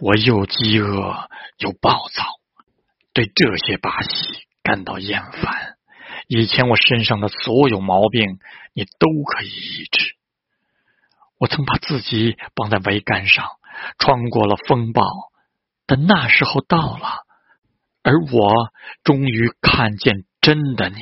我又饥饿又暴躁对这些把戏感到厌烦。以前我身上的所有毛病你都可以医治。我曾把自己绑在桅杆上穿过了风暴但那时候到了而我终于看见真的你。